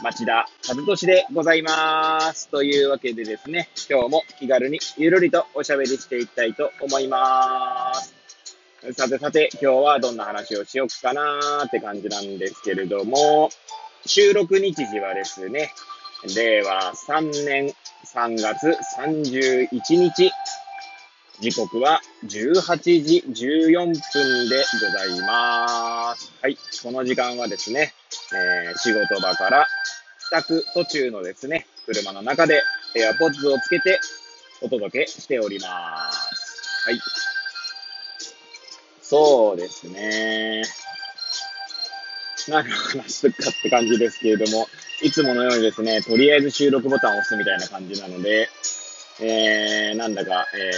町田和俊でございまーす。というわけでですね、今日も気軽にゆるりとおしゃべりしていきたいと思いまーす。さてさて、今日はどんな話をしよっかなーって感じなんですけれども、収録日時はですね、令和3年3月31日、時刻は18時14分でございまーす。はい、この時間はですね、えー、仕事場から帰宅途中のですね、車の中で AirPods をつけてお届けしております。はい。そうですね。何を話すかって感じですけれども、いつものようにですね、とりあえず収録ボタンを押すみたいな感じなので、えー、なんだか、え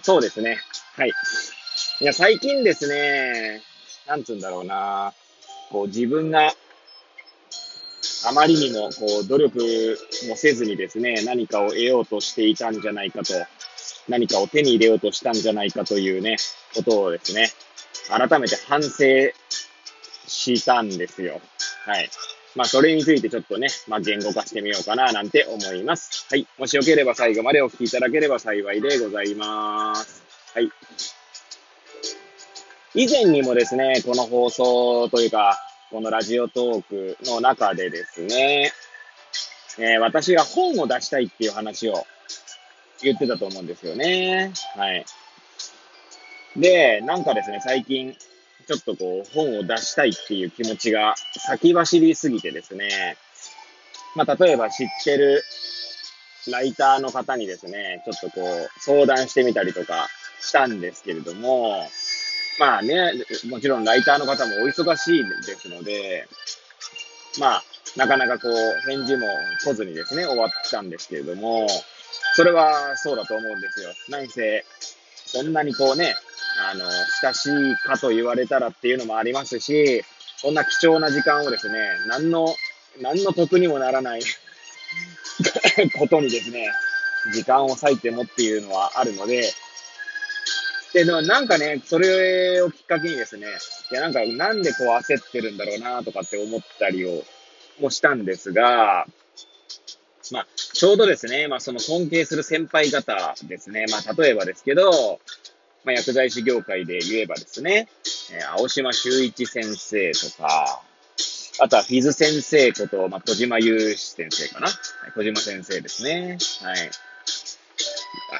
ー、そうですね。はい。いや、最近ですね、なんつうんだろうな、こう自分があまりにもこう努力もせずにですね、何かを得ようとしていたんじゃないかと、何かを手に入れようとしたんじゃないかというね、ことをですね、改めて反省したんですよ。はい。まあ、それについてちょっとね、まあ、言語化してみようかな、なんて思います。はい。もしよければ最後までお聞きいただければ幸いでございます。はい。以前にもですね、この放送というか、このラジオトークの中でですね、えー、私が本を出したいっていう話を言ってたと思うんですよね。はい。で、なんかですね、最近、ちょっとこう、本を出したいっていう気持ちが先走りすぎてですね、まあ、例えば知ってるライターの方にですね、ちょっとこう、相談してみたりとかしたんですけれども、まあね、もちろんライターの方もお忙しいですので、まあ、なかなかこう、返事も来ずにですね、終わったんですけれども、それはそうだと思うんですよ。何せ、そんなにこうね、あの、親しいかと言われたらっていうのもありますし、そんな貴重な時間をですね、何の、何の得にもならない ことにですね、時間を割いてもっていうのはあるので、で、でもなんかね、それをきっかけにですね、いやなんかなんでこう焦ってるんだろうなとかって思ったりを、もしたんですが、まあ、ちょうどですね、まあその尊敬する先輩方ですね、まあ例えばですけど、まあ薬剤師業界で言えばですね、えー、青島修一先生とか、あとはフィズ先生こと、まあ、小島祐志先生かな？小島先生ですね。はい。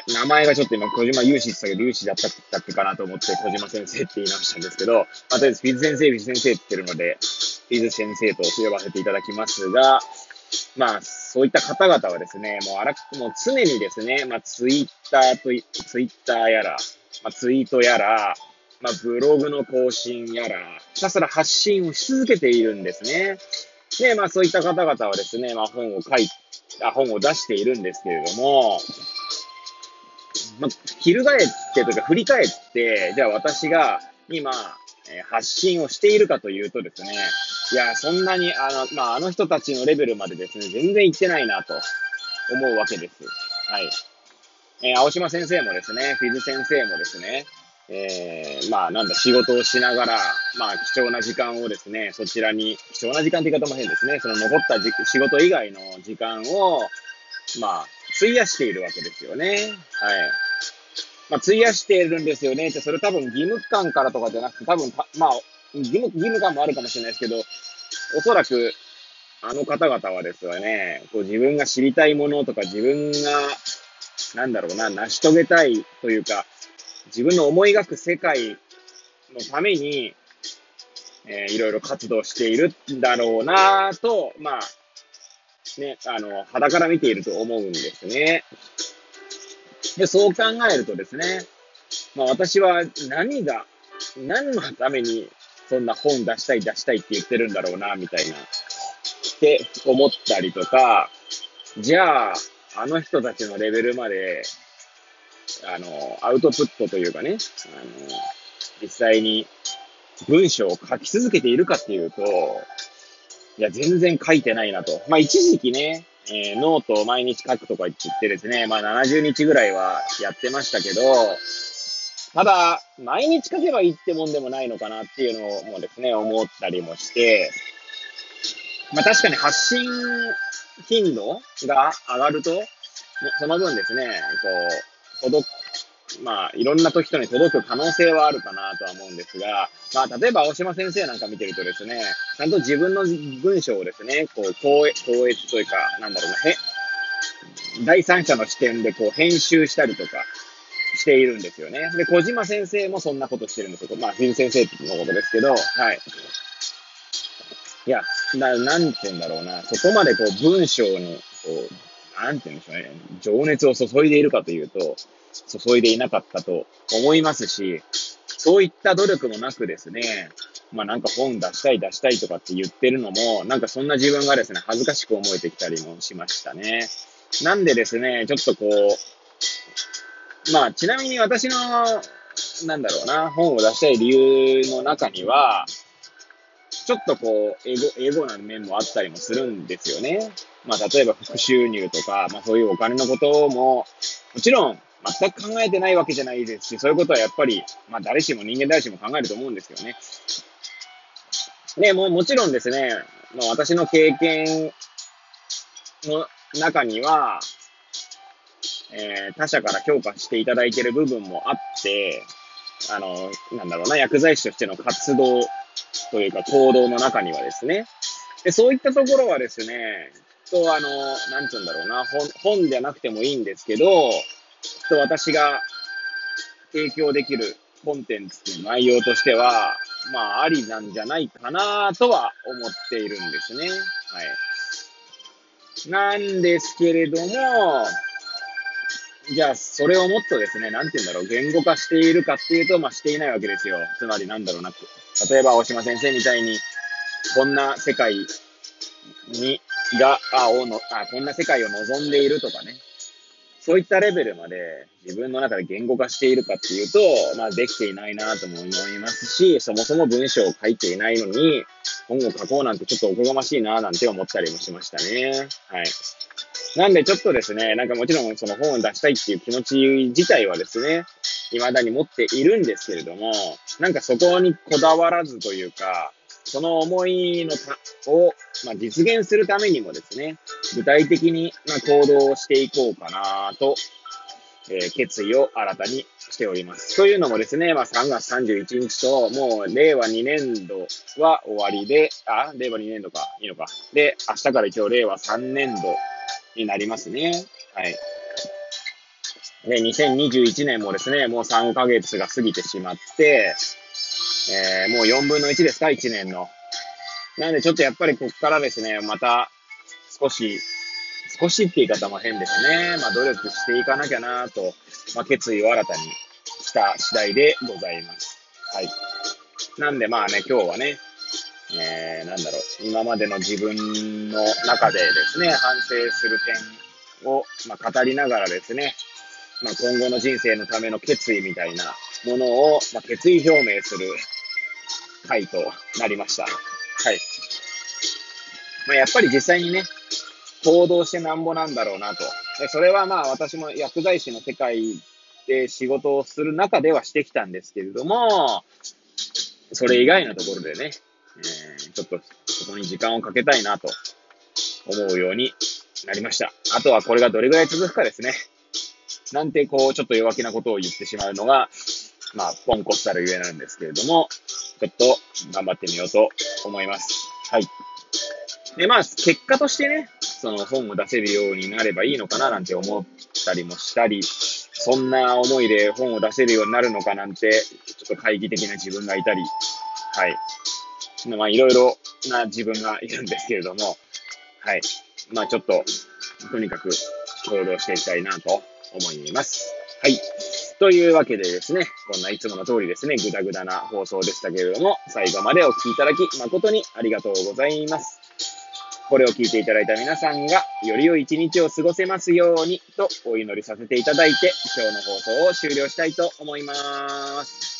名前がちょっと今、小島有志って言ったけど、有志だったっけかなと思って、小島先生って言い直したんですけど、まあ、とりあえず、フィズ先生、フィズ先生って言ってるので、フィズ先生と呼ばせていただきますが、まあ、そういった方々はですね、もうあら、もう常にですね、まあ、ツイッターと、ツイッターやら、まあ、ツイートやら、まあ、ブログの更新やら、ひたすら発信をし続けているんですね。で、まあ、そういった方々はですね、まあ、本を書い、あ本を出しているんですけれども、まあ、翻ってというか振り返って、じゃあ私が今、え発信をしているかというとですね、いや、そんなに、あの、まあ、あの人たちのレベルまでですね、全然行ってないなと思うわけです。はい。えー、青島先生もですね、フィズ先生もですね、えー、まあ、なんだ、仕事をしながら、まあ、貴重な時間をですね、そちらに、貴重な時間って言い方も変ですね、その残った仕事以外の時間を、まあ、費やしているわけですよね。はい。まあ、費やしているんですよねって、それ多分義務感からとかじゃなくて、多分まあ、義務、義務感もあるかもしれないですけど、おそらく、あの方々はですね、こう自分が知りたいものとか、自分が、なんだろうな、成し遂げたいというか、自分の思い描く世界のために、えー、いろいろ活動しているんだろうなと、まあ、ね、あの、肌から見ていると思うんですね。で、そう考えるとですね、まあ私は何が、何のためにそんな本出したい出したいって言ってるんだろうな、みたいなって思ったりとか、じゃあ、あの人たちのレベルまで、あの、アウトプットというかね、あの、実際に文章を書き続けているかっていうと、いや、全然書いてないなと。まあ、一時期ね、えー、ノートを毎日書くとか言ってですね、まあ、70日ぐらいはやってましたけど、ただ、毎日書けばいいってもんでもないのかなっていうのもですね、思ったりもして、まあ確かに発信頻度が上がると、その分ですね、こう、届まあ、いろんな人に届く可能性はあるかなとは思うんですが、まあ、例えば、青島先生なんか見てるとですね、ちゃんと自分の文章をですね、こう、高越というか、なんだろうな、へ、第三者の視点でこう、編集したりとかしているんですよね。で、小島先生もそんなことしてるんですよ。まあ、藤先生のことですけど、はい。いや、な、なんて言うんだろうな、そこまでこう、文章に、こう、なんて言うんでしょうね、情熱を注いでいるかというと、注いでいなかったと思いますし、そういった努力もなくですね、まあなんか本出したい出したいとかって言ってるのも、なんかそんな自分がですね、恥ずかしく思えてきたりもしましたね。なんでですね、ちょっとこう、まあちなみに私の、なんだろうな、本を出したい理由の中には、ちょっとこう、エゴ、エゴな面もあったりもするんですよね。まあ例えば副収入とか、まあそういうお金のことも、もちろん全く考えてないわけじゃないですし、そういうことはやっぱり、まあ誰しも人間誰しも考えると思うんですよね。で、ももちろんですね、まあ、私の経験の中には、えー、他者から評価していただいている部分もあって、あの、なんだろうな、薬剤師としての活動というか行動の中にはですね、でそういったところはですね、きっと、あの、なんつうんだろうな、本、本じゃなくてもいいんですけど、きっと私が提供できるコンテンツの内容としては、まあ、ありなんじゃないかなとは思っているんですね。はい。なんですけれども、じゃあ、それをもっとですね、なんて言うんだろう、言語化しているかっていうと、まあ、していないわけですよ。つまり、なんだろうな、例えば、大島先生みたいに、こんな世界に、が、あ、おの、あ、こんな世界を望んでいるとかね。そういったレベルまで自分の中で言語化しているかっていうと、まあできていないなとも思いますし、そもそも文章を書いていないのに、本を書こうなんてちょっとおこがましいななんて思ったりもしましたね。はい。なんでちょっとですね、なんかもちろんその本を出したいっていう気持ち自体はですね、未だに持っているんですけれども、なんかそこにこだわらずというか、その思いのたを、まあ、実現するためにもですね、具体的に、まあ、行動をしていこうかなと、えー、決意を新たにしております。というのもですね、まあ、3月31日と、もう令和2年度は終わりで、あ、令和2年度か、いいのか。で、明日から一応令和3年度になりますね。はい。で、2021年もですね、もう3ヶ月が過ぎてしまって、えー、もう4分の1ですか、1年の。なんでちょっとやっぱりここからですね、また少し、少しって言い方も変ですね。まあ努力していかなきゃなと、まあ決意を新たにした次第でございます。はい。なんでまあね、今日はね、えー、なんだろう、今までの自分の中でですね、反省する点を、まあ、語りながらですね、まあ、今後の人生のための決意みたいなものを、まあ、決意表明する回となりました。はい。まあ、やっぱり実際にね、行動してなんぼなんだろうなと。でそれはまあ私も薬剤師の世界で仕事をする中ではしてきたんですけれども、それ以外のところでね、えー、ちょっとそこに時間をかけたいなと思うようになりました。あとはこれがどれぐらい続くかですね。なんてこう、ちょっと弱気なことを言ってしまうのが、まあ、ポンコツたるゆえなんですけれども、ちょっと頑張ってみようと思います。はい。で、まあ、結果としてね、その本を出せるようになればいいのかななんて思ったりもしたり、そんな思いで本を出せるようになるのかなんて、ちょっと懐疑的な自分がいたり、はい。まあ、いろいろな自分がいるんですけれども、はい。まあ、ちょっと、とにかく行動していきたいなと思います。はい。というわけでですね、こんないつもの通りですね、ぐだぐだな放送でしたけれども、最後までお聴きいただき誠にありがとうございます。これを聞いていただいた皆さんが、より良い一日を過ごせますようにとお祈りさせていただいて、今日の放送を終了したいと思います。